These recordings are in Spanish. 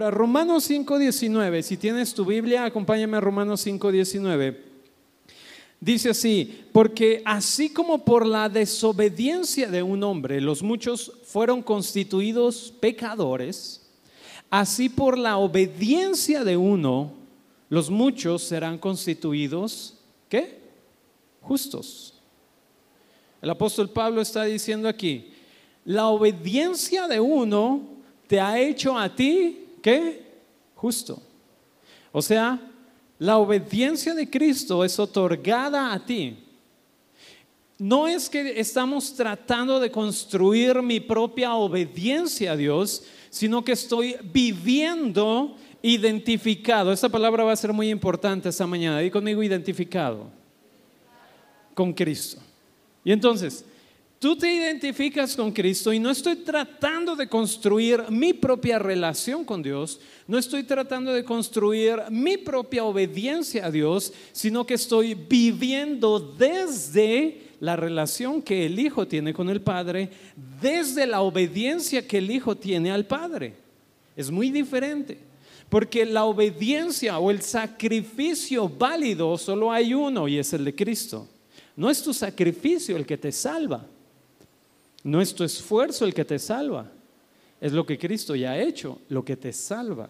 Ahora, Romanos 5.19, si tienes tu Biblia, acompáñame a Romanos 5.19. Dice así, porque así como por la desobediencia de un hombre los muchos fueron constituidos pecadores, así por la obediencia de uno los muchos serán constituidos, ¿qué? Justos. El apóstol Pablo está diciendo aquí, la obediencia de uno te ha hecho a ti, ¿qué? Justo. O sea, la obediencia de Cristo es otorgada a ti. No es que estamos tratando de construir mi propia obediencia a Dios, sino que estoy viviendo identificado. Esta palabra va a ser muy importante esta mañana. Di conmigo identificado con Cristo. Y entonces, tú te identificas con Cristo y no estoy tratando de construir mi propia relación con Dios, no estoy tratando de construir mi propia obediencia a Dios, sino que estoy viviendo desde la relación que el Hijo tiene con el Padre, desde la obediencia que el Hijo tiene al Padre. Es muy diferente. Porque la obediencia o el sacrificio válido solo hay uno y es el de Cristo. No es tu sacrificio el que te salva. No es tu esfuerzo el que te salva. Es lo que Cristo ya ha hecho, lo que te salva.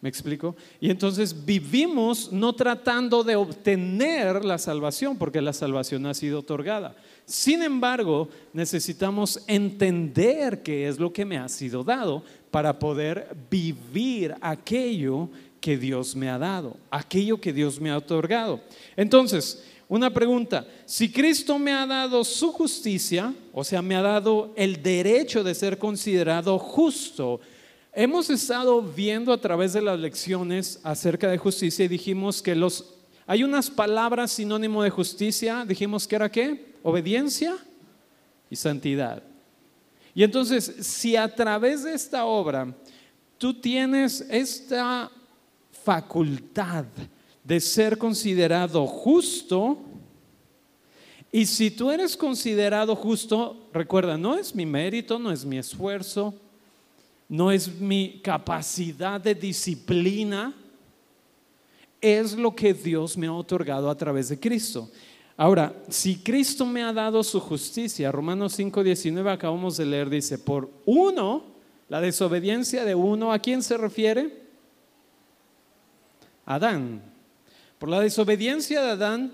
¿Me explico? Y entonces vivimos no tratando de obtener la salvación, porque la salvación ha sido otorgada. Sin embargo, necesitamos entender qué es lo que me ha sido dado para poder vivir aquello que Dios me ha dado, aquello que Dios me ha otorgado. Entonces, una pregunta, si Cristo me ha dado su justicia, o sea, me ha dado el derecho de ser considerado justo, hemos estado viendo a través de las lecciones acerca de justicia y dijimos que los hay unas palabras sinónimo de justicia, dijimos que era qué? Obediencia y santidad. Y entonces, si a través de esta obra tú tienes esta facultad de ser considerado justo. Y si tú eres considerado justo, recuerda, no es mi mérito, no es mi esfuerzo, no es mi capacidad de disciplina, es lo que Dios me ha otorgado a través de Cristo. Ahora, si Cristo me ha dado su justicia, Romanos 5:19 acabamos de leer, dice, por uno, la desobediencia de uno, ¿a quién se refiere? Adán. Por la desobediencia de Adán,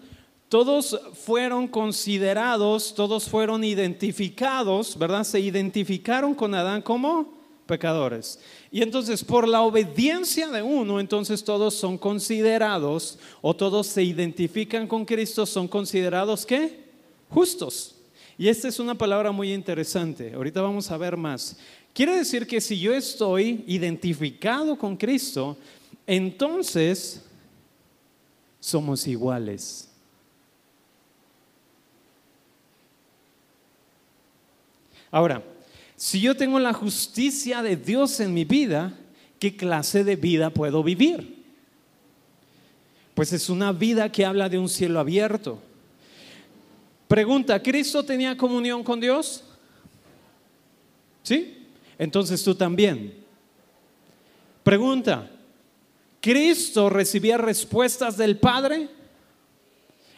todos fueron considerados, todos fueron identificados, ¿verdad? Se identificaron con Adán como pecadores. Y entonces por la obediencia de uno, entonces todos son considerados o todos se identifican con Cristo, son considerados qué? Justos. Y esta es una palabra muy interesante. Ahorita vamos a ver más. Quiere decir que si yo estoy identificado con Cristo, entonces somos iguales. Ahora, si yo tengo la justicia de Dios en mi vida, ¿qué clase de vida puedo vivir? Pues es una vida que habla de un cielo abierto. Pregunta, ¿Cristo tenía comunión con Dios? ¿Sí? Entonces tú también. Pregunta, Cristo recibía respuestas del Padre,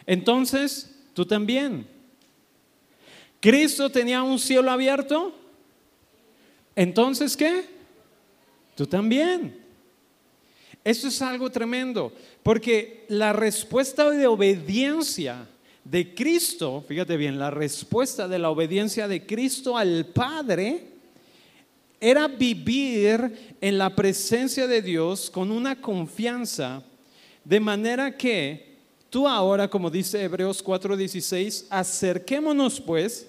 entonces tú también. Cristo tenía un cielo abierto, entonces ¿qué? Tú también. Eso es algo tremendo, porque la respuesta de obediencia de Cristo, fíjate bien, la respuesta de la obediencia de Cristo al Padre era vivir en la presencia de Dios con una confianza, de manera que tú ahora, como dice Hebreos 4:16, acerquémonos pues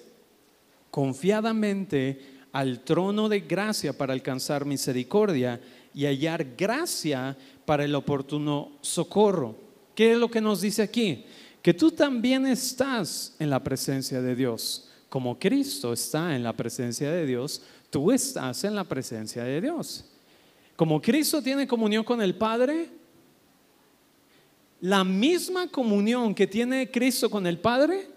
confiadamente al trono de gracia para alcanzar misericordia y hallar gracia para el oportuno socorro. ¿Qué es lo que nos dice aquí? Que tú también estás en la presencia de Dios. Como Cristo está en la presencia de Dios, tú estás en la presencia de Dios. Como Cristo tiene comunión con el Padre, la misma comunión que tiene Cristo con el Padre,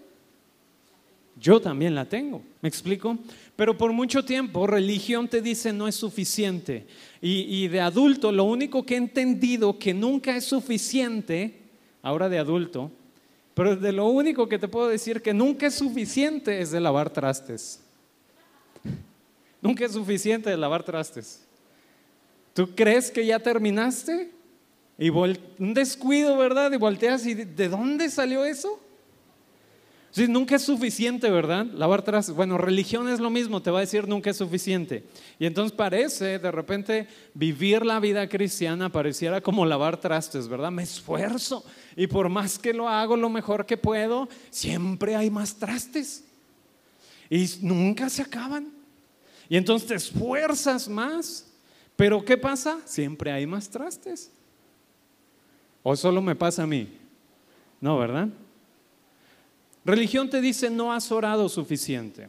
Yo también la tengo, ¿me explico? Pero por mucho tiempo religión te dice no es suficiente. Y, y, de adulto lo único que he entendido que nunca es suficiente, ahora de adulto, pero de lo único que te puedo decir que nunca es suficiente es de lavar trastes. Nunca es suficiente de lavar trastes. ¿Tú crees que ya terminaste? Y un descuido, ¿verdad? Y volteas y ¿de dónde salió eso? Sí, nunca es suficiente, ¿verdad? Lavar trastes. Bueno, religión es lo mismo, te va a decir nunca es suficiente. Y entonces parece, de repente, vivir la vida cristiana pareciera como lavar trastes, ¿verdad? Me esfuerzo y por más que lo hago lo mejor que puedo, siempre hay más trastes. Y nunca se acaban. Y entonces te esfuerzas más. Pero ¿qué pasa? Siempre hay más trastes. ¿O solo me pasa a mí? No, ¿verdad? Religión te dice no has orado suficiente.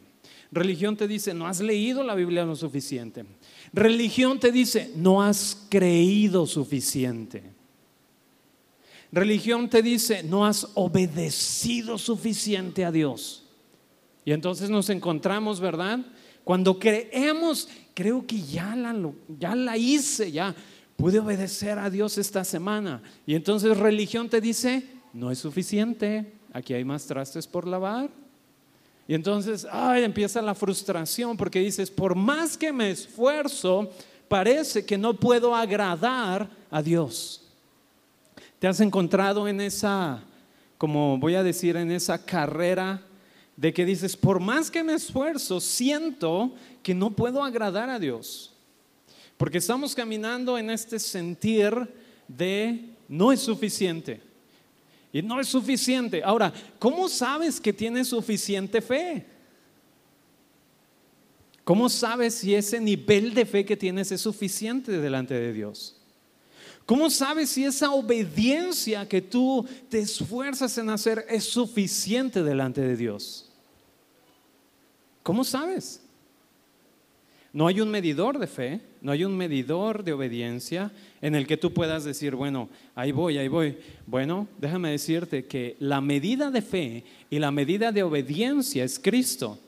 Religión te dice no has leído la Biblia lo suficiente. Religión te dice no has creído suficiente. Religión te dice no has obedecido suficiente a Dios. Y entonces nos encontramos, ¿verdad? Cuando creemos, creo que ya la, ya la hice, ya pude obedecer a Dios esta semana. Y entonces religión te dice, no es suficiente aquí hay más trastes por lavar. Y entonces, ay, empieza la frustración porque dices, por más que me esfuerzo, parece que no puedo agradar a Dios. ¿Te has encontrado en esa, como voy a decir, en esa carrera de que dices, por más que me esfuerzo, siento que no puedo agradar a Dios? Porque estamos caminando en este sentir de no es suficiente. Y no es suficiente. Ahora, ¿cómo sabes que tienes suficiente fe? ¿Cómo sabes si ese nivel de fe que tienes es suficiente delante de Dios? ¿Cómo sabes si esa obediencia que tú te esfuerzas en hacer es suficiente delante de Dios? ¿Cómo sabes? No hay un medidor de fe, no hay un medidor de obediencia en el que tú puedas decir, bueno, ahí voy, ahí voy. Bueno, déjame decirte que la medida de fe y la medida de obediencia es Cristo.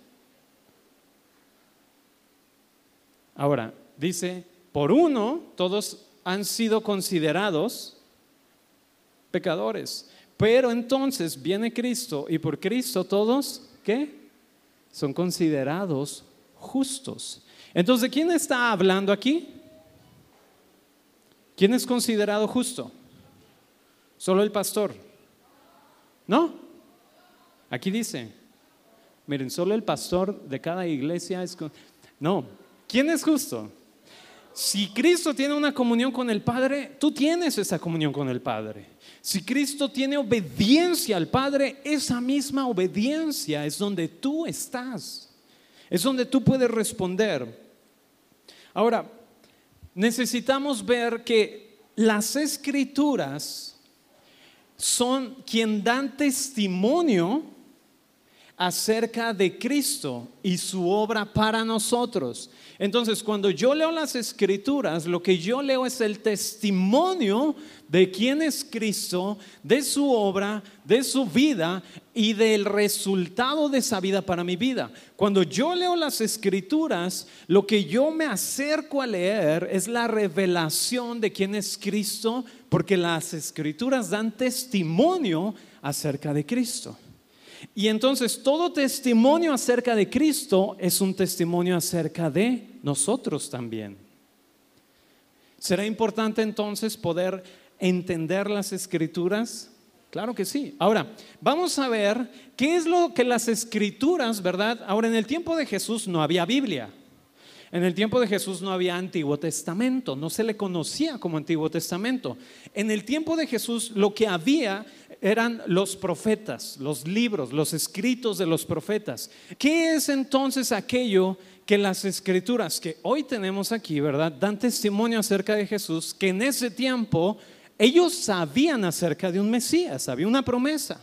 Ahora, dice, por uno todos han sido considerados pecadores, pero entonces viene Cristo y por Cristo todos, ¿qué? Son considerados justos. Entonces, ¿quién está hablando aquí? ¿Quién es considerado justo? Solo el pastor. ¿No? Aquí dice, miren, solo el pastor de cada iglesia es... No, ¿quién es justo? Si Cristo tiene una comunión con el Padre, tú tienes esa comunión con el Padre. Si Cristo tiene obediencia al Padre, esa misma obediencia es donde tú estás. Es donde tú puedes responder. Ahora, necesitamos ver que las escrituras son quien dan testimonio acerca de Cristo y su obra para nosotros. Entonces, cuando yo leo las escrituras, lo que yo leo es el testimonio de quién es Cristo, de su obra, de su vida y del resultado de esa vida para mi vida. Cuando yo leo las escrituras, lo que yo me acerco a leer es la revelación de quién es Cristo, porque las escrituras dan testimonio acerca de Cristo. Y entonces todo testimonio acerca de Cristo es un testimonio acerca de nosotros también. ¿Será importante entonces poder entender las escrituras? Claro que sí. Ahora, vamos a ver qué es lo que las escrituras, ¿verdad? Ahora, en el tiempo de Jesús no había Biblia. En el tiempo de Jesús no había Antiguo Testamento, no se le conocía como Antiguo Testamento. En el tiempo de Jesús lo que había eran los profetas, los libros, los escritos de los profetas. ¿Qué es entonces aquello que las escrituras que hoy tenemos aquí, verdad, dan testimonio acerca de Jesús, que en ese tiempo ellos sabían acerca de un Mesías, había una promesa,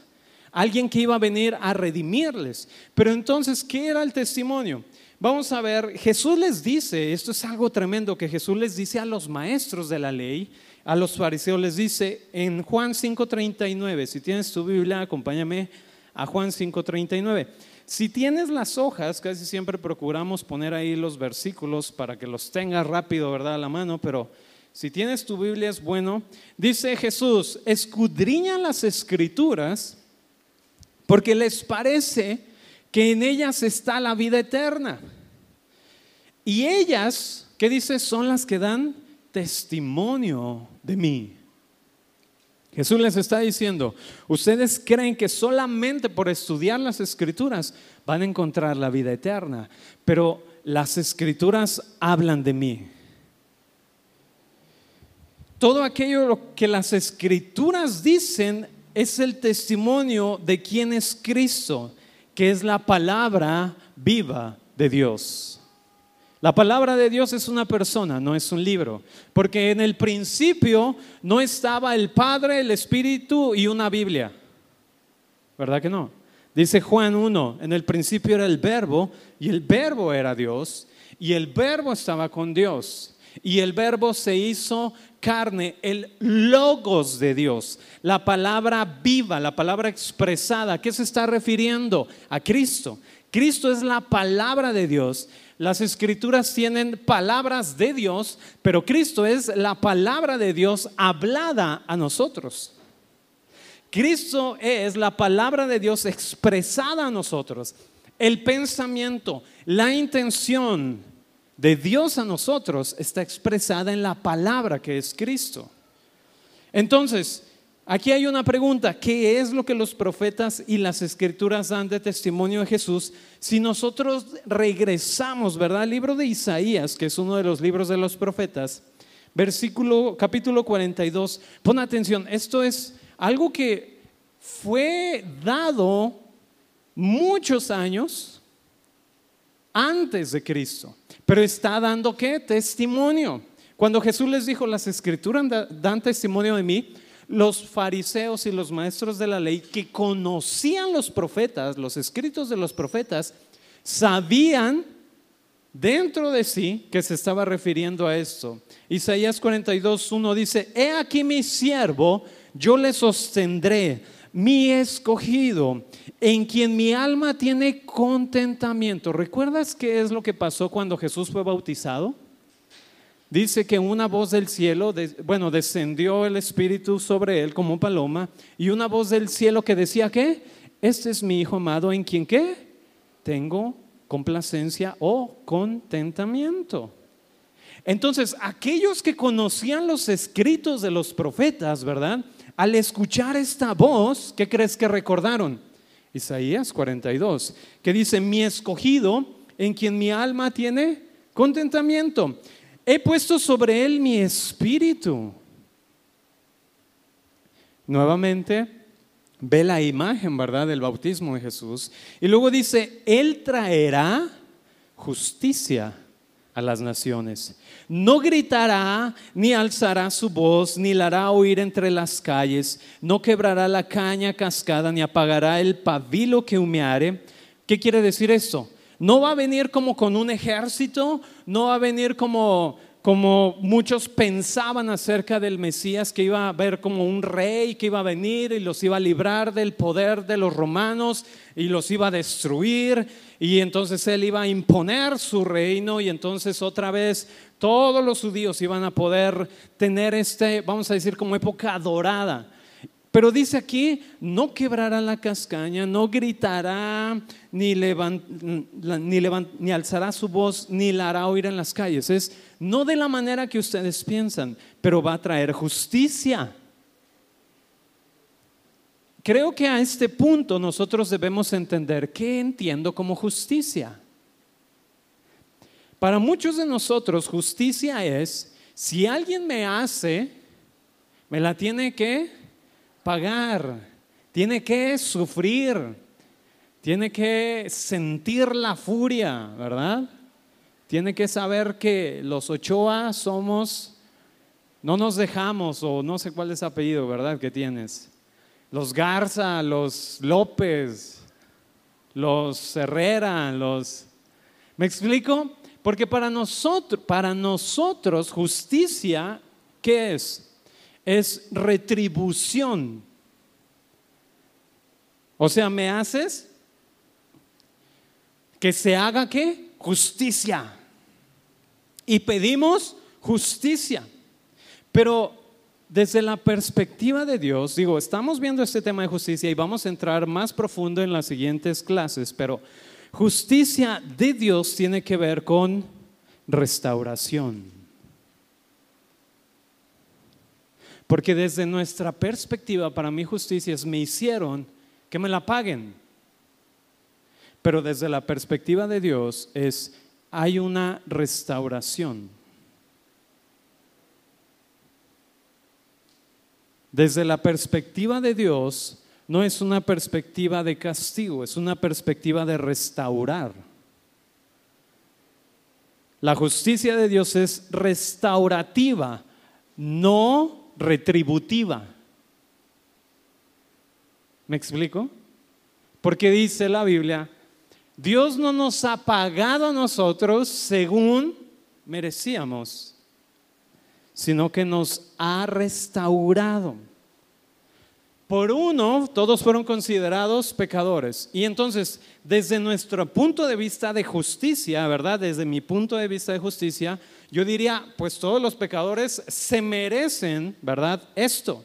alguien que iba a venir a redimirles. Pero entonces, ¿qué era el testimonio? Vamos a ver, Jesús les dice, esto es algo tremendo que Jesús les dice a los maestros de la ley, a los fariseos les dice en Juan 5:39, si tienes tu Biblia, acompáñame a Juan 5:39. si tienes las hojas, casi siempre procuramos poner ahí los versículos para que los tengas rápido, ¿verdad? A la mano, pero si tienes tu Biblia es bueno. Dice Jesús, escudriñan las escrituras porque les parece que en ellas está la vida eterna. Y ellas, ¿qué dice? Son las que dan testimonio de mí. Jesús les está diciendo, ustedes creen que solamente por estudiar las escrituras van a encontrar la vida eterna, pero las escrituras hablan de mí. Todo aquello que las escrituras dicen es el testimonio de quién es Cristo, que es la palabra viva de Dios. La palabra de Dios es una persona, no es un libro, porque en el principio no estaba el Padre, el Espíritu y una Biblia. ¿Verdad que no? Dice Juan 1, en el principio era el verbo y el verbo era Dios y el verbo estaba con Dios y el verbo se hizo carne, el logos de Dios, la palabra viva, la palabra expresada. ¿A qué se está refiriendo? A Cristo. Cristo es la palabra de Dios las escrituras tienen palabras de Dios, pero Cristo es la palabra de Dios hablada a nosotros. Cristo es la palabra de Dios expresada a nosotros. El pensamiento, la intención de Dios a nosotros está expresada en la palabra que es Cristo. Entonces, Aquí hay una pregunta, ¿qué es lo que los profetas y las escrituras dan de testimonio de Jesús? Si nosotros regresamos, ¿verdad? Al libro de Isaías, que es uno de los libros de los profetas, versículo capítulo 42. Pon atención, esto es algo que fue dado muchos años antes de Cristo, pero está dando qué? Testimonio. Cuando Jesús les dijo, las escrituras dan testimonio de mí, los fariseos y los maestros de la ley que conocían los profetas, los escritos de los profetas, sabían dentro de sí que se estaba refiriendo a esto. Isaías 42, 1 dice, he aquí mi siervo, yo le sostendré, mi escogido, en quien mi alma tiene contentamiento. ¿Recuerdas qué es lo que pasó cuando Jesús fue bautizado? Dice que una voz del cielo, bueno, descendió el Espíritu sobre él como paloma y una voz del cielo que decía que este es mi Hijo amado en quien qué tengo complacencia o contentamiento. Entonces, aquellos que conocían los escritos de los profetas, ¿verdad? Al escuchar esta voz, ¿qué crees que recordaron? Isaías 42, que dice, mi escogido en quien mi alma tiene contentamiento. He puesto sobre él mi espíritu. Nuevamente, ve la imagen, ¿verdad?, del bautismo de Jesús. Y luego dice, Él traerá justicia a las naciones. No gritará, ni alzará su voz, ni la hará oír entre las calles. No quebrará la caña cascada, ni apagará el pabilo que humeare. ¿Qué quiere decir esto? No va a venir como con un ejército, no va a venir como, como muchos pensaban acerca del Mesías, que iba a ver como un rey que iba a venir y los iba a librar del poder de los romanos y los iba a destruir y entonces él iba a imponer su reino y entonces otra vez todos los judíos iban a poder tener este, vamos a decir, como época dorada. Pero dice aquí, no quebrará la cascaña, no gritará, ni, ni, alzará su voz, ni la hará oír en las calles. Es no de la manera que ustedes piensan, pero va a traer justicia. Creo que a este punto nosotros debemos entender qué entiendo como justicia. Para muchos de nosotros justicia es, si alguien me hace, me la tiene que pagar, tiene que sufrir, tiene que sentir la furia, ¿verdad? Tiene que saber que los Ochoa somos, no nos dejamos, o no sé cuál es el apellido, ¿verdad? Que tienes. Los Garza, los López, los Herrera, los... ¿Me explico? Porque para nosotros, para nosotros justicia, ¿qué es? Es retribución. O sea, me haces, Que se haga qué? Justicia. Y pedimos justicia. Pero desde la perspectiva de Dios, digo, estamos viendo este tema de justicia y vamos a entrar más profundo en las siguientes clases, pero justicia de Dios tiene que ver con restauración. Porque desde nuestra perspectiva, para mí justicia es me hicieron que me la paguen. Pero desde la perspectiva de Dios es hay una restauración. Desde la perspectiva de Dios, no es una perspectiva de castigo, es una perspectiva de restaurar. La justicia de Dios es restaurativa, no retributiva. ¿Me explico? Porque dice la Biblia, Dios no nos ha pagado a nosotros según merecíamos sino que nos ha restaurado. Por uno, todos fueron considerados pecadores. Y entonces, desde nuestro punto de vista de justicia, ¿verdad? Desde mi punto de vista de justicia, yo diría, pues todos los pecadores se merecen, ¿verdad? Esto.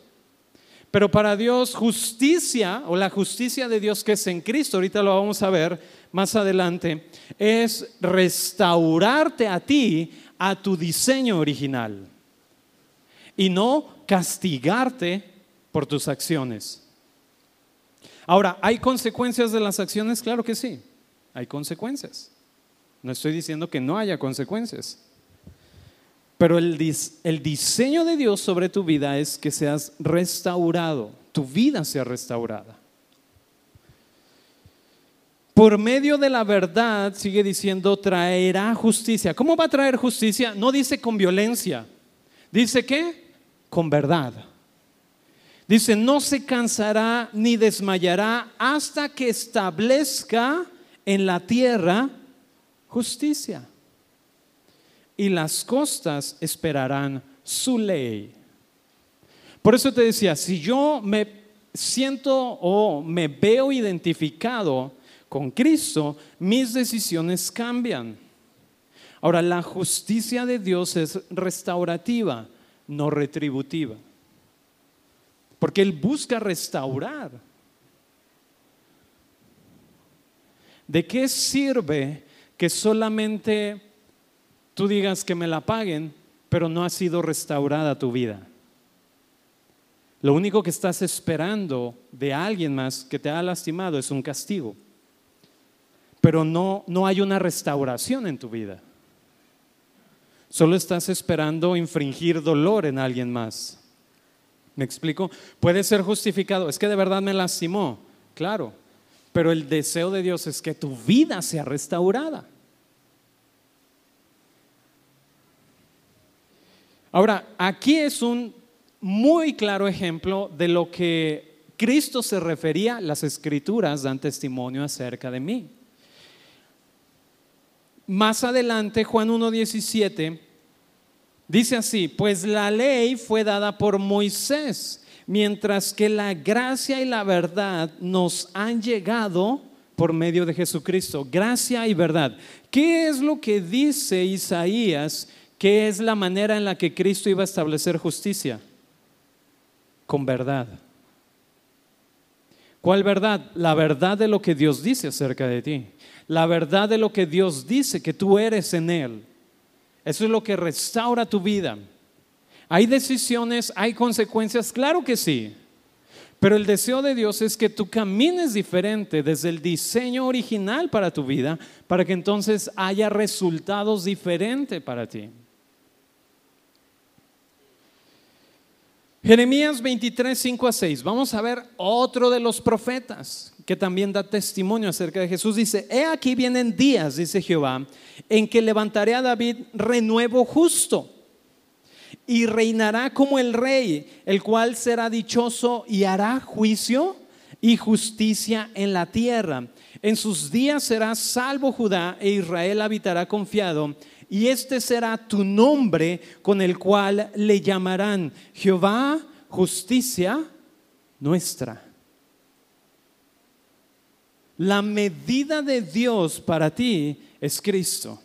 Pero para Dios, justicia, o la justicia de Dios que es en Cristo, ahorita lo vamos a ver más adelante, es restaurarte a ti, a tu diseño original y no castigarte por tus acciones. Ahora, ¿hay consecuencias de las acciones? Claro que sí, hay consecuencias. No estoy diciendo que no haya consecuencias. Pero el, el, diseño de Dios sobre tu vida es que seas restaurado, tu vida sea restaurada. Por medio de la verdad, sigue diciendo, traerá justicia. ¿Cómo va a traer justicia? No dice con violencia. Dice que con verdad. Dice, no se cansará ni desmayará hasta que establezca en la tierra justicia. Y las costas esperarán su ley. Por eso te decía, si yo me siento o me veo identificado con Cristo, mis decisiones cambian. Ahora, la justicia de Dios es restaurativa no retributiva. Porque Él busca restaurar. ¿De qué sirve que solamente tú digas que me la paguen, pero no ha sido restaurada tu vida? Lo único que estás esperando de alguien más que te ha lastimado es un castigo. Pero no, no hay una restauración en tu vida. Solo estás esperando infringir dolor en alguien más. ¿Me explico? Puede ser justificado. Es que de verdad me lastimó. Claro. Pero el deseo de Dios es que tu vida sea restaurada. Ahora, aquí es un muy claro ejemplo de lo que Cristo se refería, las escrituras dan testimonio acerca de mí. Más adelante, Juan 1.17 dice así, pues la ley fue dada por Moisés, mientras que la gracia y la verdad nos han llegado por medio de Jesucristo. Gracia y verdad. ¿Qué es lo que dice Isaías que es la manera en la que Cristo iba a establecer justicia? Con verdad. ¿Cuál verdad? La verdad de lo que Dios dice acerca de ti la verdad de lo que Dios dice que tú eres en Él. Eso es lo que restaura tu vida. ¿Hay decisiones, hay consecuencias? Claro que sí. Pero el deseo de Dios es que tú camines diferente desde el diseño original para tu vida, para que entonces haya resultados diferentes para ti. Jeremías 23, 5 a 6. Vamos a ver otro de los profetas que también da testimonio acerca de Jesús. Dice, he aquí vienen días, dice Jehová, en que levantaré a David renuevo justo y reinará como el rey, el cual será dichoso y hará juicio y justicia en la tierra. En sus días será salvo Judá e Israel habitará confiado y este será tu nombre con el cual le llamarán Jehová, justicia nuestra. La medida de Dios para ti es Cristo.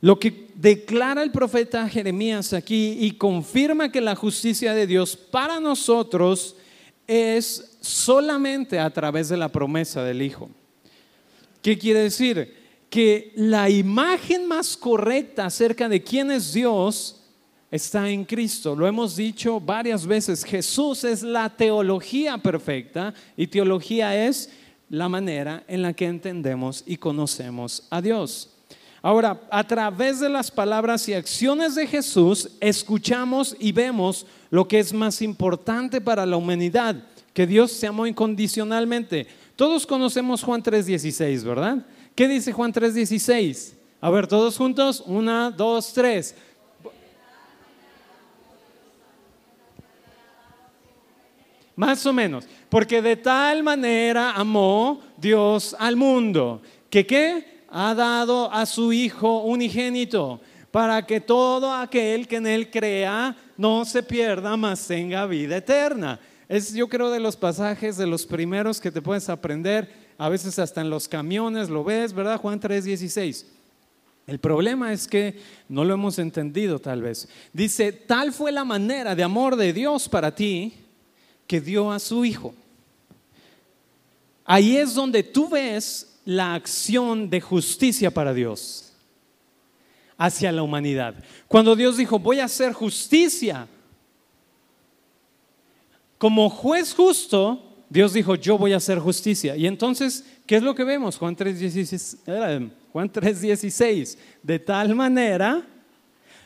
Lo que declara el profeta Jeremías aquí y confirma que la justicia de Dios para nosotros es solamente a través de la promesa del Hijo. ¿Qué quiere decir? Que la imagen más correcta acerca de quién es Dios está en Cristo. Lo hemos dicho varias veces. Jesús es la teología perfecta y teología es la manera en la que entendemos y conocemos a Dios. Ahora, a través de las palabras y acciones de Jesús, escuchamos y vemos lo que es más importante para la humanidad, que Dios se amó incondicionalmente. Todos conocemos Juan 3:16, ¿verdad? ¿Qué dice Juan 3:16? A ver, todos juntos, una, dos, tres. Más o menos, porque de tal manera amó Dios al mundo, que qué? Ha dado a su Hijo unigénito, para que todo aquel que en Él crea no se pierda, mas tenga vida eterna. Es yo creo de los pasajes de los primeros que te puedes aprender, a veces hasta en los camiones lo ves, ¿verdad? Juan 3:16. El problema es que no lo hemos entendido tal vez. Dice, tal fue la manera de amor de Dios para ti que dio a su Hijo. Ahí es donde tú ves la acción de justicia para Dios hacia la humanidad. Cuando Dios dijo, voy a hacer justicia, como juez justo, Dios dijo, yo voy a hacer justicia. Y entonces, ¿qué es lo que vemos? Juan 3.16. Eh, Juan 3.16. De tal manera,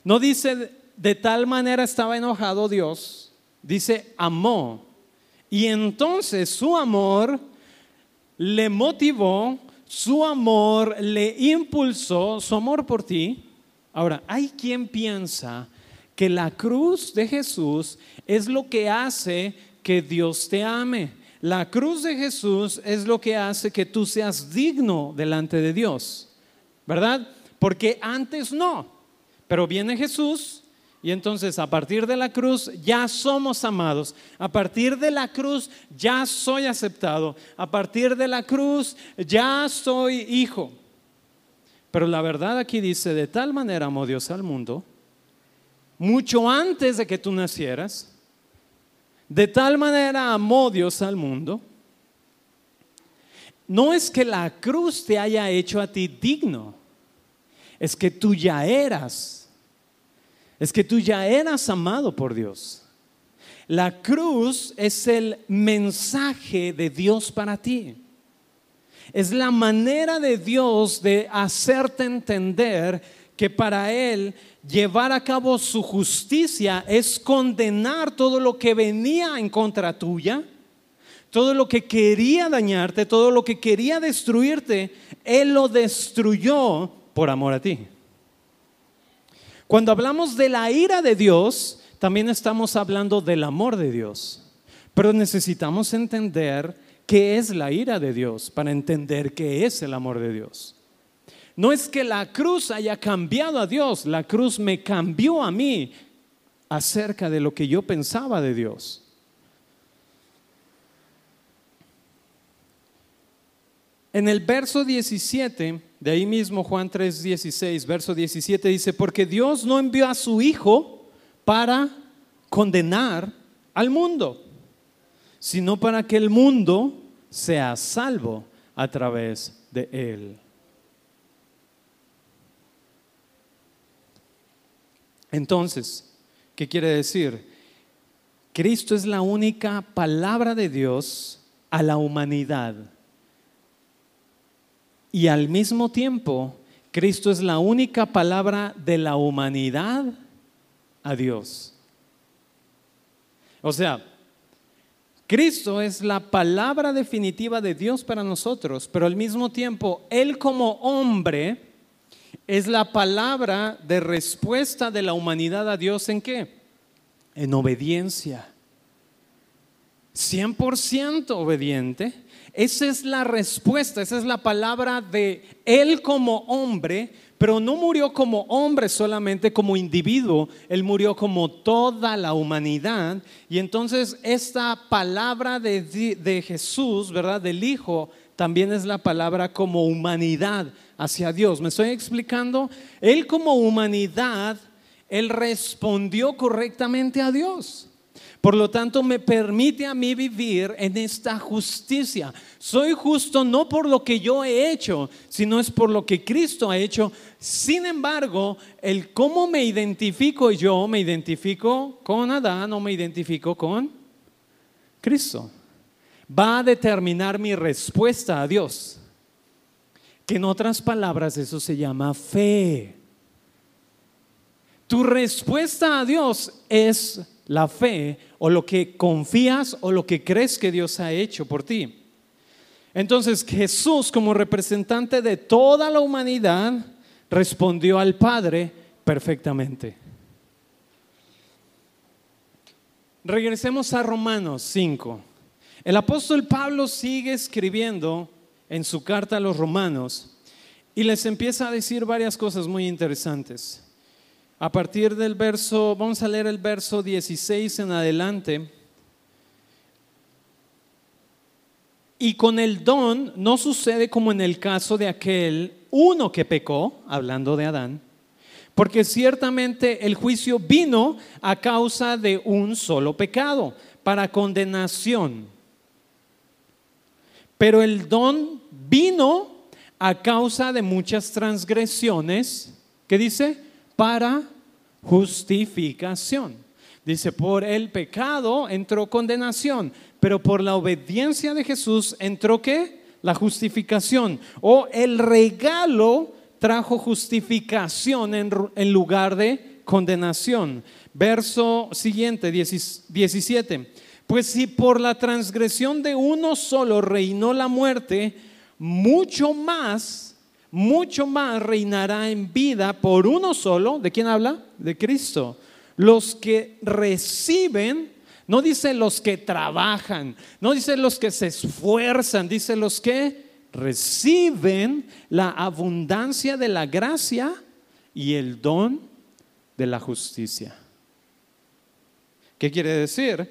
no dice, de tal manera estaba enojado Dios, dice, amó y entonces su amor le motivó, su amor le impulsó, su amor por ti. Ahora, hay quien piensa que la cruz de Jesús es lo que hace que Dios te ame. La cruz de Jesús es lo que hace que tú seas digno delante de Dios, ¿verdad? Porque antes no, pero viene Jesús y entonces a partir de la cruz ya somos amados. A partir de la cruz ya soy aceptado. A partir de la cruz ya soy hijo. Pero la verdad aquí dice, de tal manera amó Dios al mundo, mucho antes de que tú nacieras, de tal manera amó Dios al mundo. No es que la cruz te haya hecho a ti digno, es que tú ya eras es que tú ya eras amado por Dios. La cruz es el mensaje de Dios para ti. Es la manera de Dios de hacerte entender que para Él llevar a cabo su justicia es condenar todo lo que venía en contra tuya, todo lo que quería dañarte, todo lo que quería destruirte, Él lo destruyó por amor a ti. Cuando hablamos de la ira de Dios, también estamos hablando del amor de Dios. Pero necesitamos entender qué es la ira de Dios para entender qué es el amor de Dios. No es que la cruz haya cambiado a Dios, la cruz me cambió a mí acerca de lo que yo pensaba de Dios. En el verso 17 de ahí mismo Juan 3:16, verso 17 dice, porque Dios no envió a su Hijo para condenar al mundo, sino para que el mundo sea salvo a través de él. Entonces, ¿qué quiere decir? Cristo es la única palabra de Dios a la humanidad y al mismo tiempo, Cristo es la única palabra de la humanidad a Dios. O sea, Cristo es la palabra definitiva de Dios para nosotros, pero al mismo tiempo, Él como hombre es la palabra de respuesta de la humanidad a Dios en qué? En obediencia. 100% obediente. Esa es la respuesta, esa es la palabra de Él como hombre, pero no murió como hombre solamente, como individuo, Él murió como toda la humanidad. Y entonces esta palabra de, Jesús, ¿verdad? Del Hijo, también es la palabra como humanidad hacia Dios. ¿Me estoy explicando? Él como humanidad, Él respondió correctamente a Dios. Por lo tanto, me permite a mí vivir en esta justicia. Soy justo no por lo que yo he hecho, sino es por lo que Cristo ha hecho. Sin embargo, el cómo me identifico yo, me identifico con Adán o me identifico con Cristo. Va a determinar mi respuesta a Dios. Que en otras palabras eso se llama fe. Tu respuesta a Dios es la fe o lo que confías o lo que crees que Dios ha hecho por ti. Entonces Jesús como representante de toda la humanidad respondió al Padre perfectamente. Regresemos a Romanos 5. El apóstol Pablo sigue escribiendo en su carta a los romanos y les empieza a decir varias cosas muy interesantes. A partir del verso, vamos a leer el verso 16 en adelante. Y con el don no sucede como en el caso de aquel uno que pecó, hablando de Adán, porque ciertamente el juicio vino a causa de un solo pecado, para condenación. Pero el don vino a causa de muchas transgresiones, ¿qué dice? Para justificación. Dice, por el pecado entró condenación, pero por la obediencia de Jesús entró qué? La justificación. O el regalo trajo justificación en, lugar de condenación. Verso siguiente, 17. Pues si por la transgresión de uno solo reinó la muerte, mucho más mucho más reinará en vida por uno solo. ¿De quién habla? De Cristo. Los que reciben, no dice los que trabajan, no dice los que se esfuerzan, dice los que reciben la abundancia de la gracia y el don de la justicia. ¿Qué quiere decir?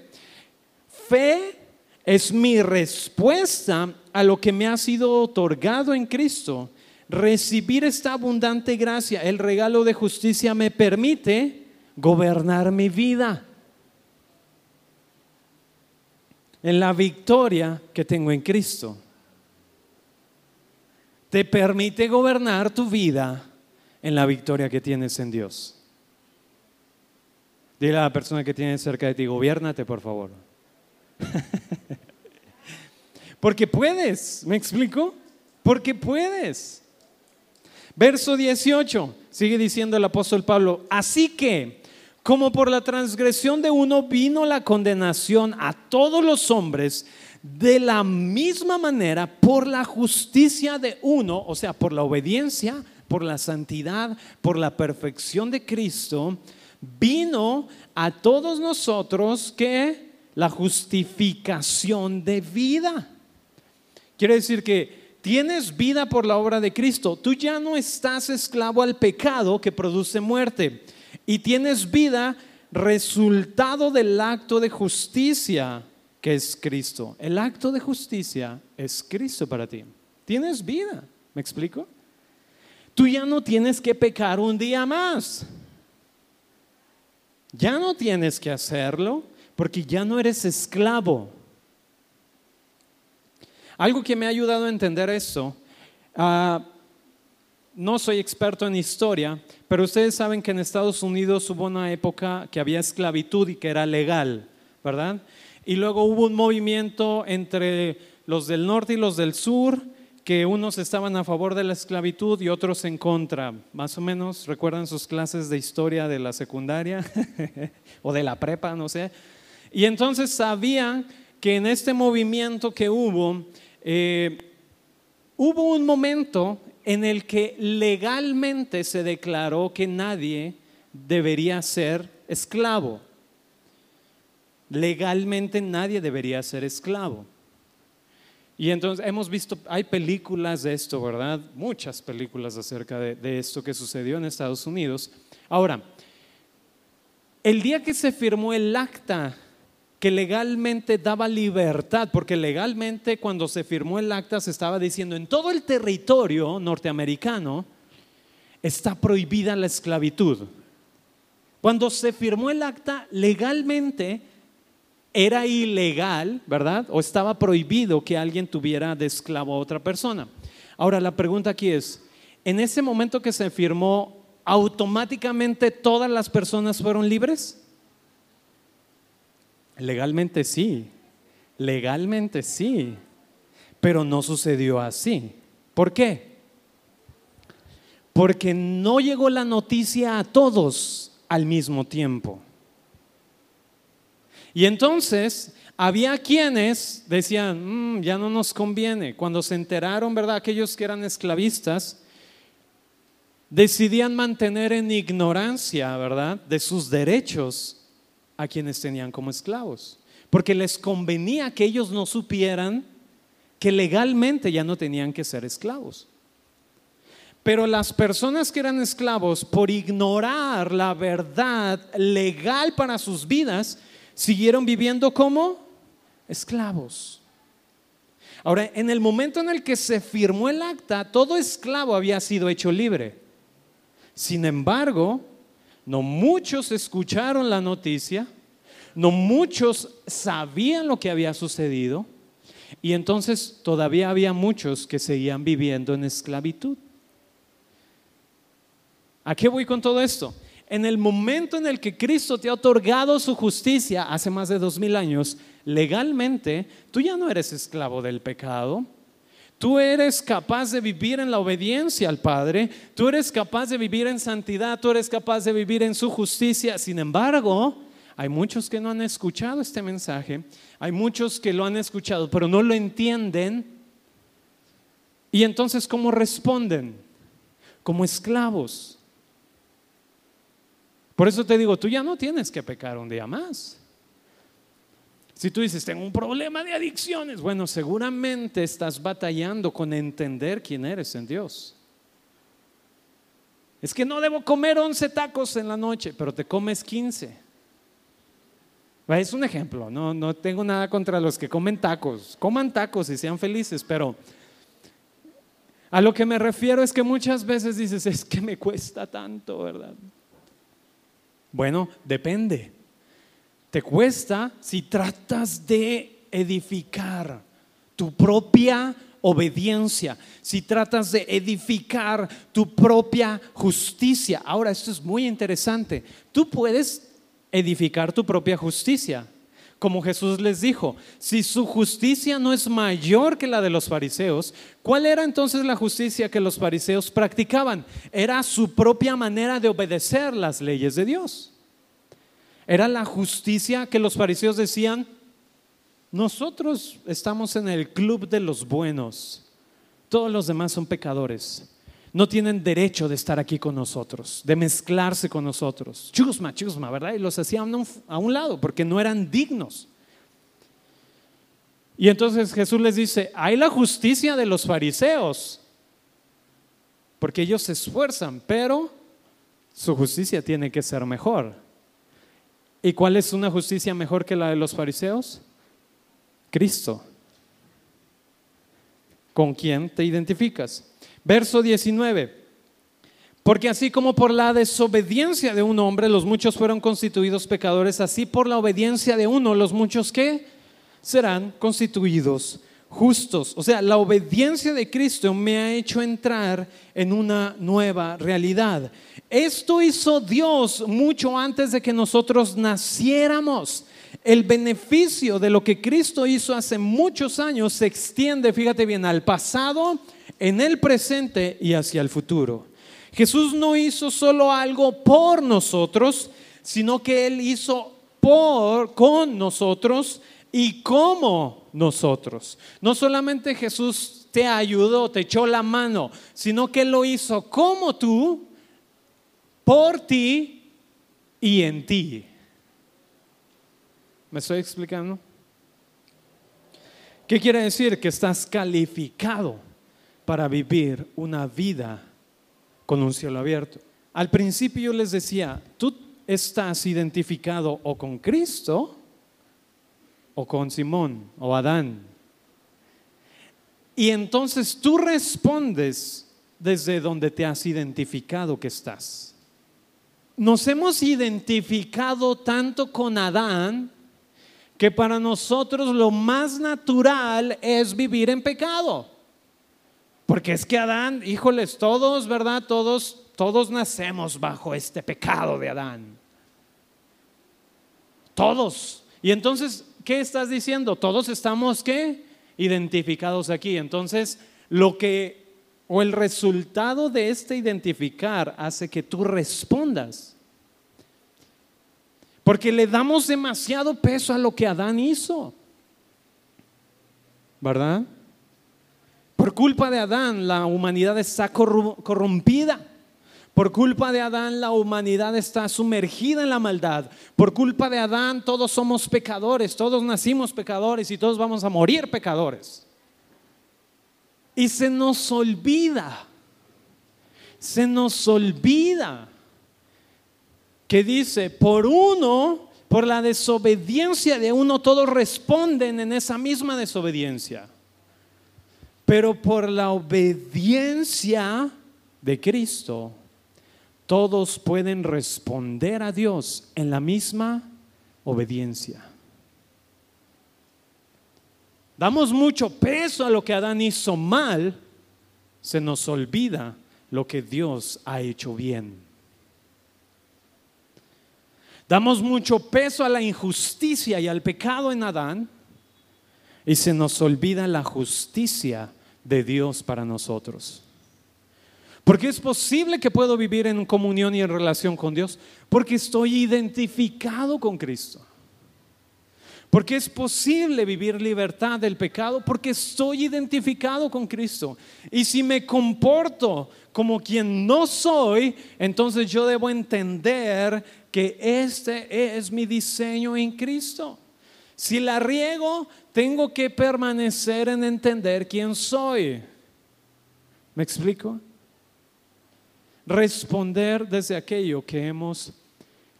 Fe es mi respuesta a lo que me ha sido otorgado en Cristo recibir esta abundante gracia, el regalo de justicia me permite gobernar mi vida en la victoria que tengo en Cristo. Te permite gobernar tu vida en la victoria que tienes en Dios. Dile a la persona que tiene cerca de ti, gobiernate por favor. Porque puedes, ¿me explico? Porque puedes. Verso 18, sigue diciendo el apóstol Pablo, así que como por la transgresión de uno vino la condenación a todos los hombres, de la misma manera por la justicia de uno, o sea, por la obediencia, por la santidad, por la perfección de Cristo, vino a todos nosotros que la justificación de vida. Quiere decir que tienes vida por la obra de Cristo. Tú ya no estás esclavo al pecado que produce muerte y tienes vida resultado del acto de justicia que es Cristo. El acto de justicia es Cristo para ti. Tienes vida, ¿me explico? Tú ya no tienes que pecar un día más. Ya no tienes que hacerlo porque ya no eres esclavo. Algo que me ha ayudado a entender eso, ah, no soy experto en historia, pero ustedes saben que en Estados Unidos hubo una época que había esclavitud y que era legal, ¿verdad? Y luego hubo un movimiento entre los del norte y los del sur, que unos estaban a favor de la esclavitud y otros en contra. Más o menos, ¿recuerdan sus clases de historia de la secundaria o de la prepa, no sé? Y entonces sabían que en este movimiento que hubo, eh, hubo un momento en el que legalmente se declaró que nadie debería ser esclavo. Legalmente nadie debería ser esclavo. Y entonces hemos visto, hay películas de esto, ¿verdad? Muchas películas acerca de, de, esto que sucedió en Estados Unidos. Ahora, el día que se firmó el acta que legalmente daba libertad, porque legalmente cuando se firmó el acta se estaba diciendo en todo el territorio norteamericano está prohibida la esclavitud. Cuando se firmó el acta legalmente era ilegal, ¿verdad? O estaba prohibido que alguien tuviera de esclavo a otra persona. Ahora la pregunta aquí es, en ese momento que se firmó, ¿automáticamente todas las personas fueron libres? Legalmente sí, legalmente sí, pero no sucedió así. ¿Por qué? Porque no llegó la noticia a todos al mismo tiempo. Y entonces había quienes decían, mm, ya no nos conviene. Cuando se enteraron, ¿verdad? Aquellos que eran esclavistas, decidían mantener en ignorancia, ¿verdad? De sus derechos a quienes tenían como esclavos. Porque les convenía que ellos no supieran que legalmente ya no tenían que ser esclavos. Pero las personas que eran esclavos, por ignorar la verdad legal para sus vidas, siguieron viviendo como esclavos. Ahora, en el momento en el que se firmó el acta, todo esclavo había sido hecho libre. Sin embargo, no muchos escucharon la noticia, no muchos sabían lo que había sucedido y entonces todavía había muchos que seguían viviendo en esclavitud. ¿A qué voy con todo esto? En el momento en el que Cristo te ha otorgado su justicia hace más de dos mil años, legalmente, tú ya no eres esclavo del pecado, Tú eres capaz de vivir en la obediencia al Padre, tú eres capaz de vivir en santidad, tú eres capaz de vivir en su justicia. Sin embargo, hay muchos que no han escuchado este mensaje, hay muchos que lo han escuchado, pero no lo entienden. Y entonces, ¿cómo responden? Como esclavos. Por eso te digo, tú ya no tienes que pecar un día más. Si tú dices, tengo un problema de adicciones, bueno, seguramente estás batallando con entender quién eres en Dios. Es que no debo comer 11 tacos en la noche, pero te comes 15. Es un ejemplo, no, no tengo nada contra los que comen tacos. Coman tacos y sean felices, pero a lo que me refiero es que muchas veces dices, es que me cuesta tanto, ¿verdad? Bueno, depende te cuesta si tratas de edificar tu propia obediencia, si tratas de edificar tu propia justicia. Ahora, esto es muy interesante. Tú puedes edificar tu propia justicia. Como Jesús les dijo, si su justicia no es mayor que la de los fariseos, ¿cuál era entonces la justicia que los fariseos practicaban? Era su propia manera de obedecer las leyes de Dios. Era la justicia que los fariseos decían, nosotros estamos en el club de los buenos, todos los demás son pecadores, no tienen derecho de estar aquí con nosotros, de mezclarse con nosotros. Chusma, chusma, ¿verdad? Y los hacían a un lado porque no eran dignos. Y entonces Jesús les dice, hay la justicia de los fariseos, porque ellos se esfuerzan, pero su justicia tiene que ser mejor. ¿Y cuál es una justicia mejor que la de los fariseos? Cristo. ¿Con quién te identificas? Verso 19. Porque así como por la desobediencia de un hombre los muchos fueron constituidos pecadores, así por la obediencia de uno los muchos que serán constituidos justos. O sea, la obediencia de Cristo me ha hecho entrar en una nueva realidad. Esto hizo Dios mucho antes de que nosotros naciéramos. El beneficio de lo que Cristo hizo hace muchos años se extiende, fíjate bien, al pasado, en el presente y hacia el futuro. Jesús no hizo solo algo por nosotros, sino que Él hizo por, con nosotros y como nosotros. No solamente Jesús te ayudó, te echó la mano, sino que lo hizo como tú, por ti y en ti. ¿Me estoy explicando? ¿Qué quiere decir? Que estás calificado para vivir una vida con un cielo abierto. Al principio yo les decía, tú estás identificado o con Cristo o con Simón o Adán. Y entonces tú respondes desde donde te has identificado que estás. Nos hemos identificado tanto con Adán que para nosotros lo más natural es vivir en pecado. Porque es que Adán, híjoles, todos, ¿verdad? Todos, todos nacemos bajo este pecado de Adán. Todos. Y entonces, ¿qué estás diciendo? Todos estamos, ¿qué? Identificados aquí. Entonces, lo que, o el resultado de este identificar hace que tú respondas. Porque le damos demasiado peso a lo que Adán hizo. ¿Verdad? Por culpa de Adán, la humanidad está corrompida. Por culpa de Adán, la humanidad está sumergida en la maldad. Por culpa de Adán, todos somos pecadores, todos nacimos pecadores y todos vamos a morir pecadores. Y se nos olvida, se nos olvida que dice, por uno, por la desobediencia de uno, todos responden en esa misma desobediencia. Pero por la obediencia de Cristo, todos pueden responder a Dios en la misma obediencia. Damos mucho peso a lo que Adán hizo mal, se nos olvida lo que Dios ha hecho bien. Damos mucho peso a la injusticia y al pecado en Adán y se nos olvida la justicia de Dios para nosotros. Porque es posible que puedo vivir en comunión y en relación con Dios porque estoy identificado con Cristo. Porque es posible vivir libertad del pecado porque estoy identificado con Cristo. Y si me comporto como quien no soy, entonces yo debo entender que este es mi diseño en Cristo. Si la riego, tengo que permanecer en entender quién soy. ¿Me explico? Responder desde aquello que hemos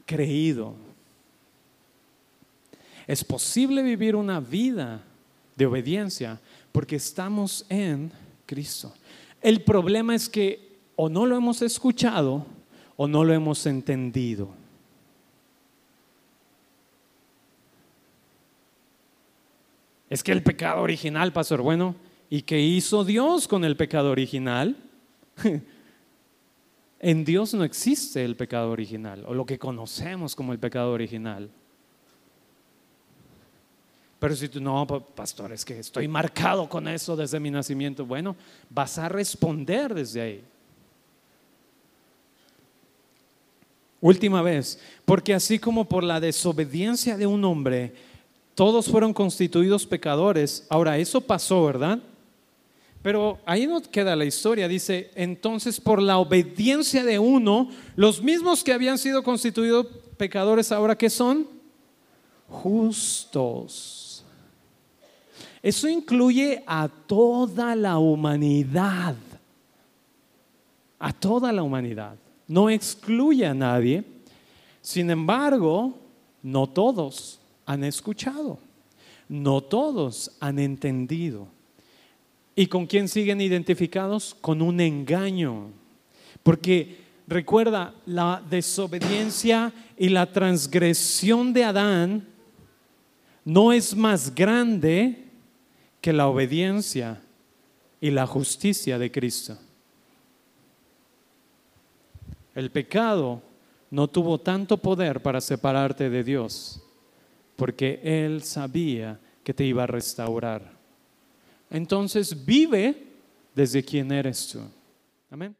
creído. Es posible vivir una vida de obediencia porque estamos en Cristo. El problema es que o no lo hemos escuchado o no lo hemos entendido. Es que el pecado original, pastor, bueno, ¿y qué hizo Dios con el pecado original? en Dios no existe el pecado original, o lo que conocemos como el pecado original. Pero si tú no, pastor, es que estoy marcado con eso desde mi nacimiento, bueno, vas a responder desde ahí. Última vez, porque así como por la desobediencia de un hombre, todos fueron constituidos pecadores. Ahora, eso pasó, ¿verdad? Pero ahí no queda la historia. Dice, entonces por la obediencia de uno, los mismos que habían sido constituidos pecadores, ahora que son justos. Eso incluye a toda la humanidad. A toda la humanidad. No excluye a nadie. Sin embargo, no todos han escuchado, no todos han entendido. ¿Y con quién siguen identificados? Con un engaño. Porque recuerda, la desobediencia y la transgresión de Adán no es más grande que la obediencia y la justicia de Cristo. El pecado no tuvo tanto poder para separarte de Dios porque Él sabía que te iba a restaurar. Entonces vive desde quien eres tú. Amén.